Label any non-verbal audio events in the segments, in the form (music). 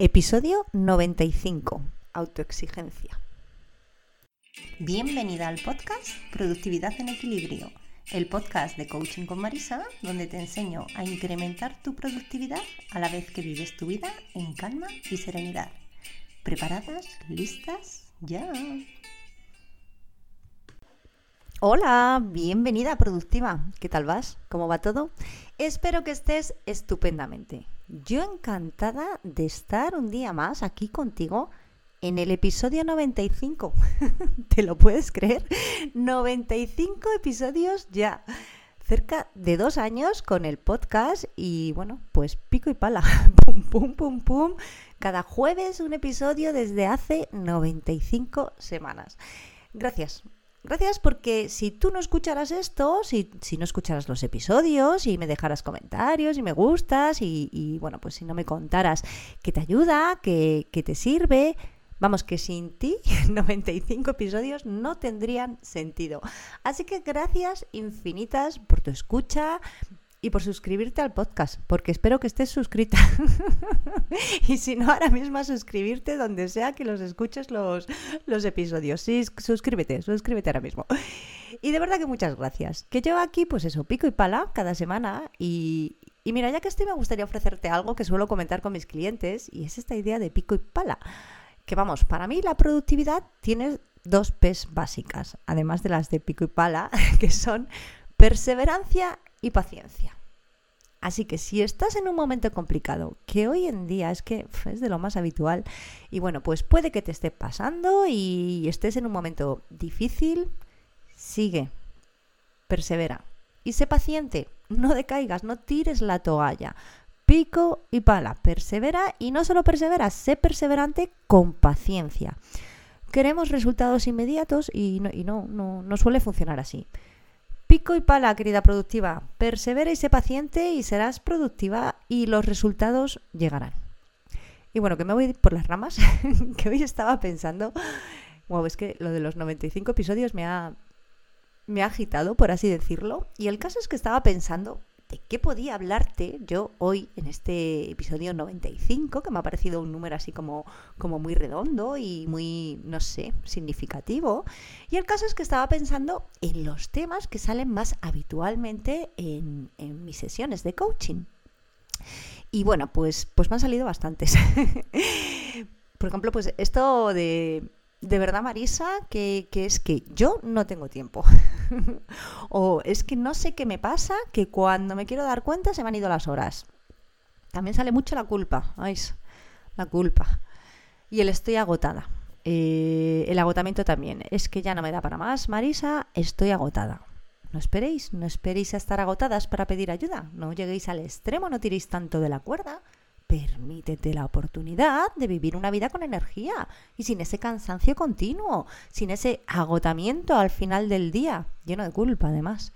Episodio 95. Autoexigencia. Bienvenida al podcast Productividad en Equilibrio, el podcast de Coaching con Marisa, donde te enseño a incrementar tu productividad a la vez que vives tu vida en calma y serenidad. ¿Preparadas? ¿Listas? ¡Ya! Hola, bienvenida productiva. ¿Qué tal vas? ¿Cómo va todo? Espero que estés estupendamente. Yo encantada de estar un día más aquí contigo en el episodio 95. (laughs) ¿Te lo puedes creer? 95 episodios ya. Cerca de dos años con el podcast y bueno, pues pico y pala. (laughs) pum, pum, pum, pum. Cada jueves un episodio desde hace 95 semanas. Gracias, Gracias porque si tú no escucharas esto, si, no escucharas los episodios y me dejaras comentarios y me gustas y, bueno, pues si no me contaras que te ayuda, que, que te sirve, vamos que sin ti (laughs) 95 episodios no tendrían sentido. Así que gracias infinitas por tu escucha, y por suscribirte al podcast, porque espero que estés suscrita. (laughs) y si no, ahora mismo a suscribirte donde sea que los escuches los, los episodios. Sí, suscríbete, suscríbete ahora mismo. Y de verdad que muchas gracias. Que yo aquí, pues eso, pico y pala cada semana. Y, y mira, ya que estoy, me gustaría ofrecerte algo que suelo comentar con mis clientes, y es esta idea de pico y pala. Que vamos, para mí la productividad tiene dos P's básicas, además de las de pico y pala, (laughs) que son perseverancia y paciencia. Así que si estás en un momento complicado, que hoy en día es que es de lo más habitual, y bueno, pues puede que te esté pasando y estés en un momento difícil, sigue, persevera y sé paciente, no decaigas, no tires la toalla. Pico y pala, persevera y no solo persevera, sé perseverante con paciencia. Queremos resultados inmediatos y no, no suele funcionar así. Pico y pala, querida productiva. Persevera y sé paciente y serás productiva y los resultados llegarán. Y bueno, que me voy por las ramas, (laughs) que hoy estaba pensando, wow, es que lo de los 95 episodios me ha, me ha agitado, por así decirlo. Y el caso es que estaba pensando de qué podía hablarte yo hoy en este episodio 95, que me ha parecido un número así como, como muy redondo y muy, no sé, significativo. Y el caso es que estaba pensando en los temas que salen más habitualmente en, mis sesiones de coaching. Y bueno, pues, pues me han salido bastantes. (laughs) Por ejemplo, pues esto de de verdad, Marisa, que, es que yo no tengo tiempo. (laughs) o es que no sé qué me pasa, que cuando me quiero dar cuenta se me han ido las horas. También sale mucho la culpa. Ay, la culpa. Y el estoy agotada. Eh, el agotamiento también. Es que ya no me da para más, Marisa, estoy agotada. No esperéis, no esperéis a estar agotadas para pedir ayuda. No lleguéis al extremo, no tiréis tanto de la cuerda permítete la oportunidad de vivir una vida con energía y sin ese cansancio continuo, sin ese agotamiento al final del día, lleno de culpa además,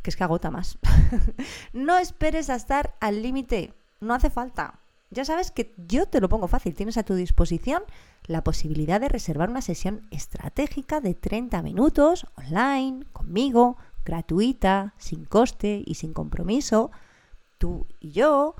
que es que agota más. (laughs) no esperes a estar al límite, no hace falta. Ya sabes que yo te lo pongo fácil, tienes a tu disposición la posibilidad de reservar una sesión estratégica de 30 minutos online, conmigo, gratuita, sin coste y sin compromiso. Tú y yo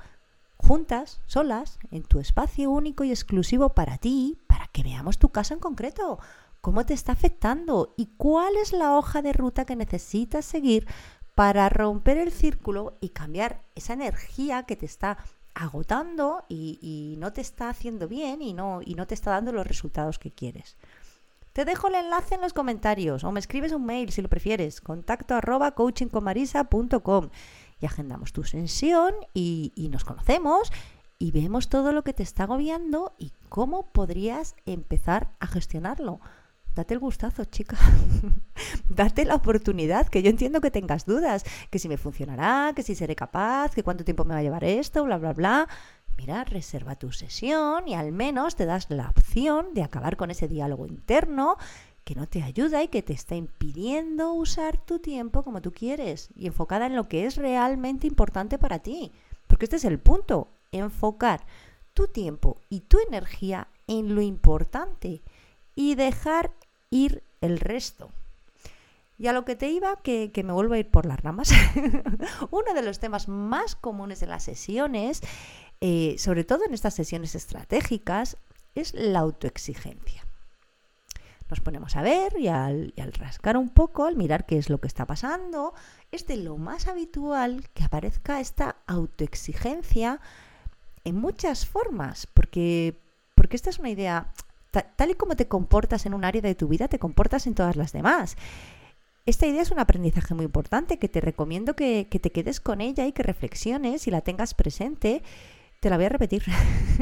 juntas, solas, en tu espacio único y exclusivo para ti, para que veamos tu caso en concreto, cómo te está afectando y cuál es la hoja de ruta que necesitas seguir para romper el círculo y cambiar esa energía que te está agotando y, no te está haciendo bien y no, y no te está dando los resultados que quieres. Te dejo el enlace en los comentarios o me escribes un mail si lo prefieres, contacto arroba coachingconmarisa.com y agendamos tu sesión y, nos conocemos y vemos todo lo que te está agobiando y cómo podrías empezar a gestionarlo. Date el gustazo, chica. (laughs) Date la oportunidad, que yo entiendo que tengas dudas, que si me funcionará, que si seré capaz, que cuánto tiempo me va a llevar esto, bla, bla, bla. Mira, reserva tu sesión y al menos te das la opción de acabar con ese diálogo interno que no te ayuda y que te está impidiendo usar tu tiempo como tú quieres y enfocada en lo que es realmente importante para ti. Porque este es el punto, enfocar tu tiempo y tu energía en lo importante y dejar ir el resto. Y a lo que te iba, que, que me vuelvo a ir por las ramas, (laughs) uno de los temas más comunes en las sesiones eh, sobre todo en estas sesiones estratégicas, es la autoexigencia. Nos ponemos a ver y al, rascar un poco, al mirar qué es lo que está pasando, es de lo más habitual que aparezca esta autoexigencia en muchas formas, porque, porque esta es una idea, tal y como te comportas en un área de tu vida, te comportas en todas las demás. Esta idea es un aprendizaje muy importante que te recomiendo que te quedes con ella y que reflexiones y la tengas presente. Te la voy a repetir.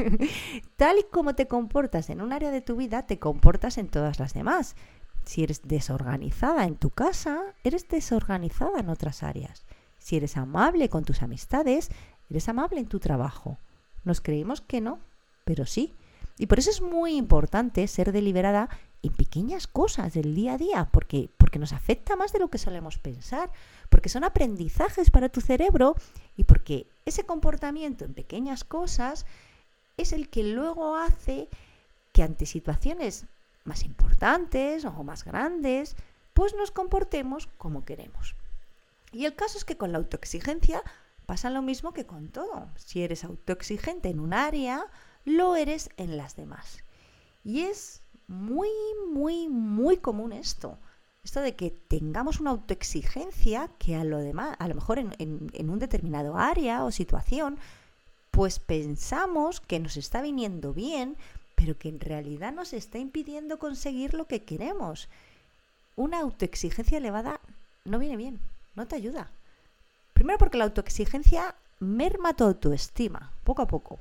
(laughs) Tal y como te comportas en un área de tu vida, te comportas en todas las demás. Si eres desorganizada en tu casa, eres desorganizada en otras áreas. Si eres amable con tus amistades, eres amable en tu trabajo. Nos creímos que no, pero sí. Y por eso es muy importante ser deliberada en pequeñas cosas del día a día, porque, porque nos afecta más de lo que solemos pensar, porque son aprendizajes para tu cerebro y ese comportamiento en pequeñas cosas es el que luego hace que ante situaciones más importantes o más grandes, pues nos comportemos como queremos. Y el caso es que con la autoexigencia Pasa lo mismo que con todo. Si eres autoexigente en un área, lo eres en las demás. Y es muy, muy, muy común esto. Esto de que tengamos una autoexigencia que a lo demás, a lo mejor en, en un determinado área o situación, pues pensamos que nos está viniendo bien, pero que en realidad nos está impidiendo conseguir lo que queremos. Una autoexigencia elevada no viene bien, no te ayuda. Primero porque la autoexigencia merma tu autoestima, poco a poco.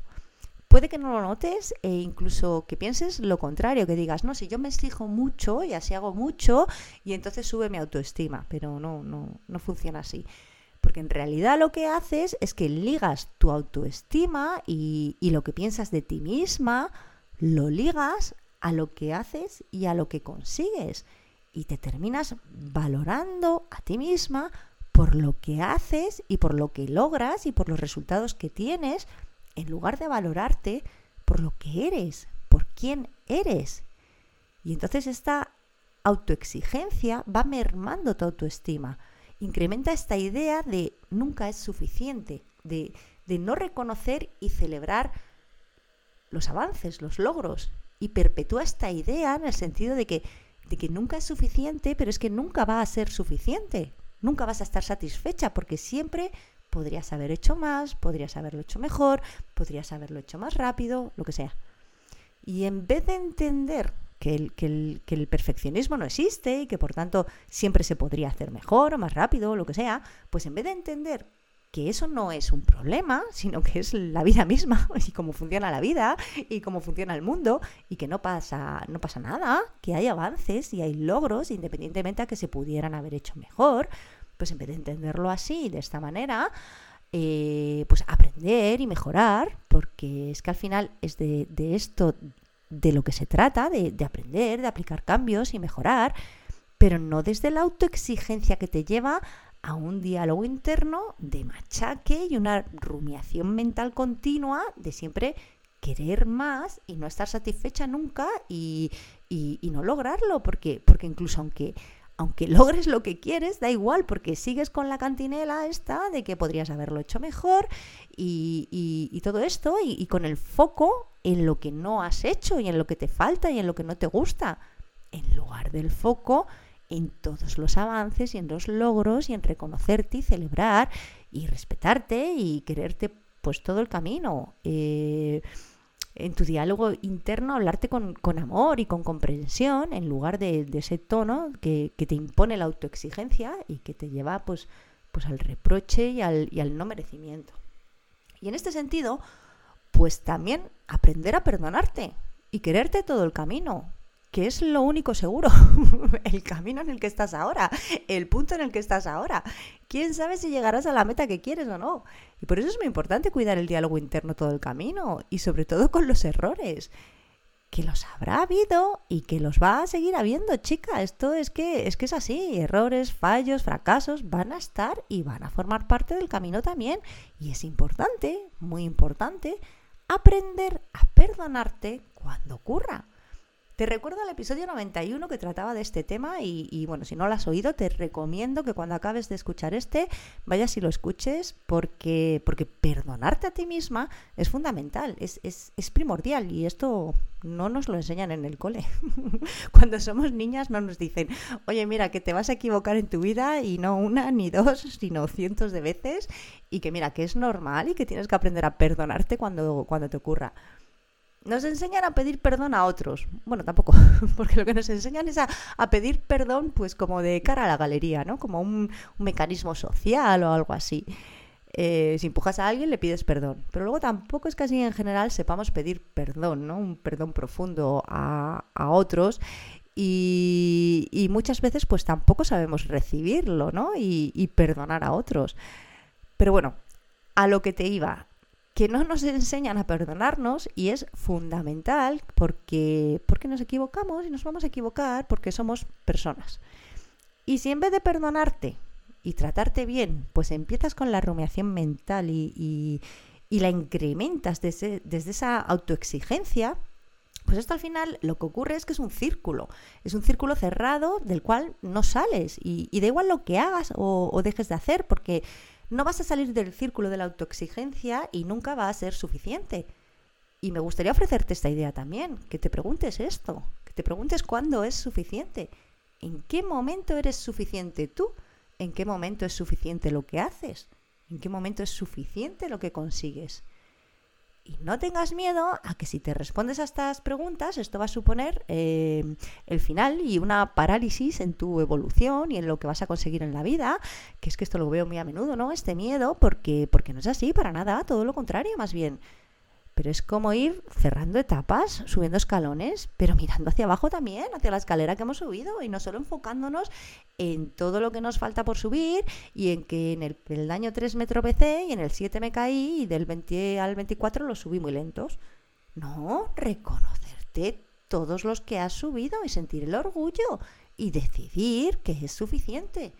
Puede que no lo notes e incluso que pienses lo contrario, que digas, no, si yo me exijo mucho y así hago mucho y entonces sube mi autoestima, pero no, no, no funciona así. Porque en realidad lo que haces es que ligas tu autoestima y, y lo que piensas de ti misma, lo ligas a lo que haces y a lo que consigues. Y te terminas valorando a ti misma por lo que haces y por lo que logras y por los resultados que tienes, en lugar de valorarte por lo que eres, por quién eres. Y entonces esta autoexigencia va mermando tu autoestima. Incrementa esta idea de nunca es suficiente, de, de no reconocer y celebrar los avances, los logros. Y perpetúa esta idea en el sentido de que, de que nunca es suficiente, pero es que nunca va a ser suficiente. Nunca vas a estar satisfecha porque siempre podrías haber hecho más, podrías haberlo hecho mejor, podrías haberlo hecho más rápido, lo que sea. Y en vez de entender que el, que, el, que el, perfeccionismo no existe y que por tanto siempre se podría hacer mejor o más rápido, lo que sea, pues en vez de entender que eso no es un problema, sino que es la vida misma (laughs) y cómo funciona la vida y cómo funciona el mundo y que no pasa, no pasa nada, que hay avances y hay logros independientemente a que se pudieran haber hecho mejor, pues en vez de entenderlo así, de esta manera, eh, pues aprender y mejorar, porque es que al final es de, de esto de lo que se trata, de, de aprender, de aplicar cambios y mejorar, pero no desde la autoexigencia que te lleva a un diálogo interno de machaque y una rumiación mental continua de siempre querer más y no estar satisfecha nunca y, y, y no lograrlo, porque, porque incluso aunque, aunque logres lo que quieres, da igual, porque sigues con la cantinela esta de que podrías haberlo hecho mejor y, todo esto, y, con el foco en lo que no has hecho y en lo que te falta y en lo que no te gusta, en lugar del foco en todos los avances y en los logros y en reconocerte y celebrar y respetarte y quererte pues todo el camino. Eh, en tu diálogo interno hablarte con, amor y con comprensión en lugar de, ese tono que, te impone la autoexigencia y que te lleva pues, pues al reproche y al, y al no merecimiento. Y en este sentido, pues también aprender a perdonarte y quererte todo el camino, que es lo único seguro, (laughs) el camino en el que estás ahora, el punto en el que estás ahora. ¿Quién sabe si llegarás a la meta que quieres o no? Y por eso es muy importante cuidar el diálogo interno todo el camino y sobre todo con los errores, que los habrá habido y que los va a seguir habiendo, chica. Esto es que es que es así, errores, fallos, fracasos van a estar y van a formar parte del camino también y es importante, muy importante aprender a perdonarte cuando ocurra Te recuerdo el episodio 91 que trataba de este tema y, bueno, si no lo has oído, te recomiendo que cuando acabes de escuchar este, vayas y lo escuches porque, porque perdonarte a ti misma es fundamental, es, es, es primordial y esto no nos lo enseñan en el cole. (laughs) Cuando somos niñas no nos dicen, oye, mira, que te vas a equivocar en tu vida y no una ni dos, sino cientos de veces y que mira, que es normal y que tienes que aprender a perdonarte cuando, cuando te ocurra. Nos enseñan a pedir perdón a otros. Bueno, tampoco, (laughs) porque lo que nos enseñan es a, pedir perdón pues como de cara a la galería, ¿no? Como un, mecanismo social o algo así. Eh, si empujas a alguien le pides perdón. Pero luego tampoco es que así en general sepamos pedir perdón, ¿no? Un perdón profundo a, otros. Y, muchas veces pues tampoco sabemos recibirlo, ¿no? Y, y perdonar a otros. Pero bueno, a lo que te iba, que no nos enseñan a perdonarnos y es fundamental porque, porque nos equivocamos y nos vamos a equivocar porque somos personas. Y si en vez de perdonarte y tratarte bien, pues empiezas con la rumiación mental y, y, la incrementas desde, desde esa autoexigencia, pues esto al final lo que ocurre es que es un círculo, es un círculo cerrado del cual no sales y, da igual lo que hagas o, o dejes de hacer porque no vas a salir del círculo de la autoexigencia y nunca va a ser suficiente. Y me gustaría ofrecerte esta idea también, que te preguntes esto, que te preguntes cuándo es suficiente. ¿En qué momento eres suficiente tú? ¿En qué momento es suficiente lo que haces? ¿En qué momento es suficiente lo que consigues? Y no tengas miedo a que si te respondes a estas preguntas, esto va a suponer eh, el final y una parálisis en tu evolución y en lo que vas a conseguir en la vida, que es que esto lo veo muy a menudo, ¿no? Este miedo, porque, porque no es así, para nada, todo lo contrario, más bien pero es como ir cerrando etapas, subiendo escalones, pero mirando hacia abajo también, hacia la escalera que hemos subido y no solo enfocándonos en todo lo que nos falta por subir y en que en el peldaño 3 me tropecé y en el 7 me caí y del 20 al 24 lo subí muy lentos. No, reconocerte todos los que has subido y sentir el orgullo y decidir que es suficiente.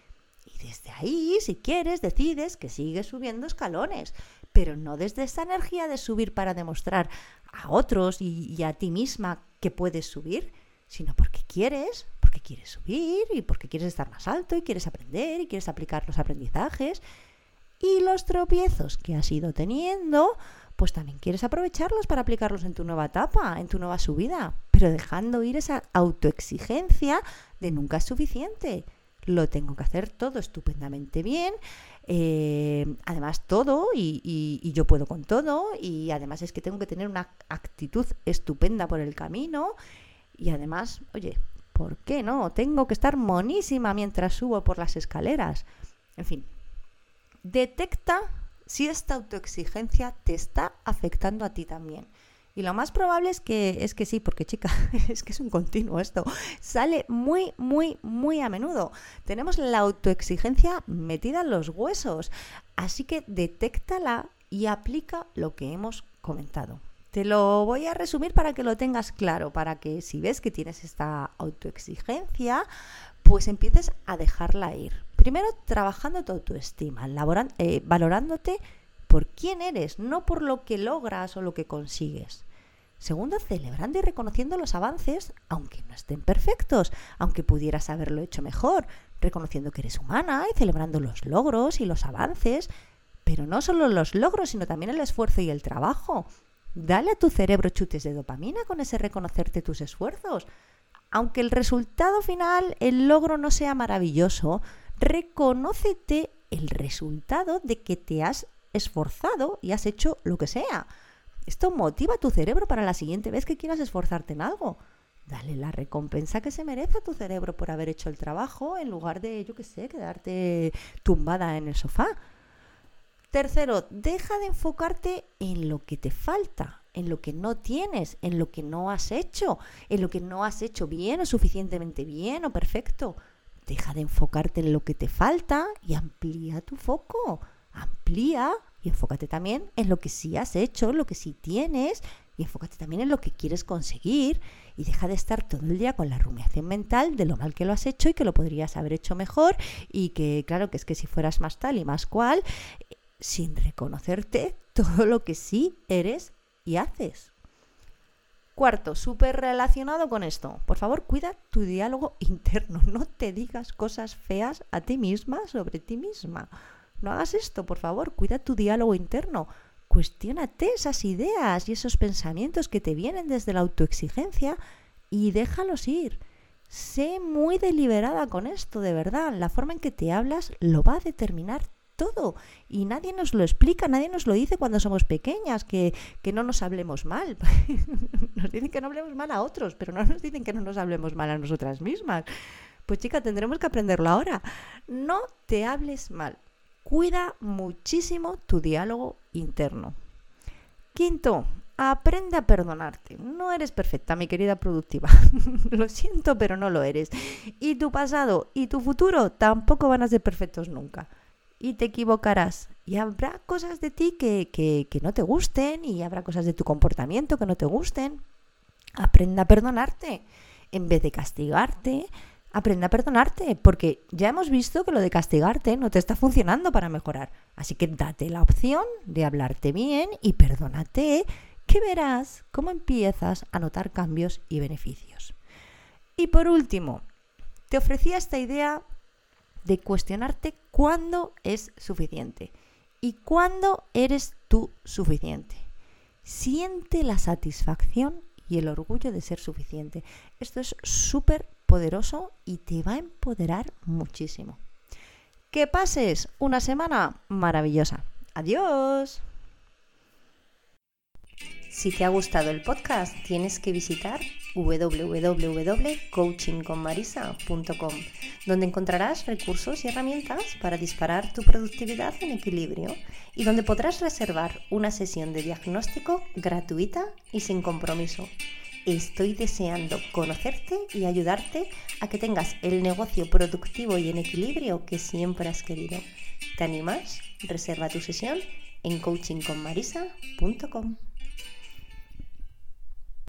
Y desde ahí, si quieres, decides que sigues subiendo escalones, pero no desde esa energía de subir para demostrar a otros y, a ti misma que puedes subir, sino porque quieres, porque quieres subir y porque quieres estar más alto y quieres aprender y quieres aplicar los aprendizajes. Y los tropiezos que has ido teniendo, pues también quieres aprovecharlos para aplicarlos en tu nueva etapa, en tu nueva subida, pero dejando ir esa autoexigencia de nunca es suficiente. Lo tengo que hacer todo estupendamente bien, eh, además todo y, yo puedo con todo y además es que tengo que tener una actitud estupenda por el camino y además, oye, ¿por qué no? Tengo que estar monísima mientras subo por las escaleras. En fin, detecta si esta autoexigencia te está afectando a ti también. Y lo más probable es que, es que sí, porque chica, (laughs) es que es un continuo esto. Sale muy, muy, muy a menudo. Tenemos la autoexigencia metida en los huesos. Así que detéctala y aplica lo que hemos comentado. Te lo voy a resumir para que lo tengas claro, para que si ves que tienes esta autoexigencia, pues empieces a dejarla ir. Primero, trabajando tu autoestima, eh, valorándote por quién eres, no por lo que logras o lo que consigues. Segundo, celebrando y reconociendo los avances, aunque no estén perfectos, aunque pudieras haberlo hecho mejor, reconociendo que eres humana y celebrando los logros y los avances, pero no solo los logros, sino también el esfuerzo y el trabajo. Dale a tu cerebro chutes de dopamina con ese reconocerte tus esfuerzos. Aunque el resultado final, el logro no sea maravilloso, reconócete el resultado de que te has esforzado y has hecho lo que sea. Esto motiva a tu cerebro para la siguiente vez que quieras esforzarte en algo. Dale la recompensa que se merece a tu cerebro por haber hecho el trabajo en lugar de, yo qué sé, quedarte tumbada en el sofá. Tercero, deja de enfocarte en lo que te falta, en lo que no tienes, en lo que no has hecho, en lo que no has hecho bien o suficientemente bien o perfecto. Deja de enfocarte en lo que te falta y amplía tu foco amplía y enfócate también en lo que sí has hecho, lo que sí tienes y enfócate también en lo que quieres conseguir y deja de estar todo el día con la rumiación mental de lo mal que lo has hecho y que lo podrías haber hecho mejor y que claro que es que si fueras más tal y más cual, sin reconocerte todo lo que sí eres y haces. Cuarto, súper relacionado con esto. Por favor, cuida tu diálogo (laughs) interno. No te digas cosas feas a ti misma sobre ti misma. No hagas esto, por favor. Cuida tu diálogo interno. Cuestiónate esas ideas y esos pensamientos que te vienen desde la autoexigencia y déjalos ir. Sé muy deliberada con esto, de verdad. La forma en que te hablas lo va a determinar todo. Y nadie nos lo explica, nadie nos lo dice cuando somos pequeñas, que, que no nos hablemos mal. (laughs) nos dicen que no hablemos mal a otros, pero no nos dicen que no nos hablemos mal a nosotras mismas. Pues chica, tendremos que aprenderlo ahora. No te hables mal. Cuida muchísimo tu diálogo interno. Quinto, aprende a perdonarte. No eres perfecta, mi querida productiva. (laughs) lo siento, pero no lo eres. Y tu pasado y tu futuro tampoco van a ser perfectos nunca y te equivocarás. Y habrá cosas de ti que, que, no te gusten y habrá cosas de tu comportamiento que no te gusten. Aprenda a perdonarte. En vez de castigarte, aprenda a perdonarte, porque ya hemos visto que lo de castigarte no te está funcionando para mejorar. Así que date la opción de hablarte bien y perdónate, que verás cómo empiezas a notar cambios y beneficios. Y por último, te ofrecía esta idea de cuestionarte cuándo es suficiente y cuándo eres tú suficiente. Siente la satisfacción y el orgullo de ser suficiente. Esto es súper poderoso y te va a empoderar muchísimo. Que pases una semana maravillosa. Adiós. Si te ha gustado el podcast, tienes que visitar www.coachingconmarisa.com, donde encontrarás recursos y herramientas para disparar tu productividad en equilibrio y donde podrás reservar una sesión de diagnóstico gratuita y sin compromiso. Estoy deseando conocerte y ayudarte a que tengas el negocio productivo y en equilibrio que siempre has querido. ¿Te animas? Reserva tu sesión en coachingconmarisa.com.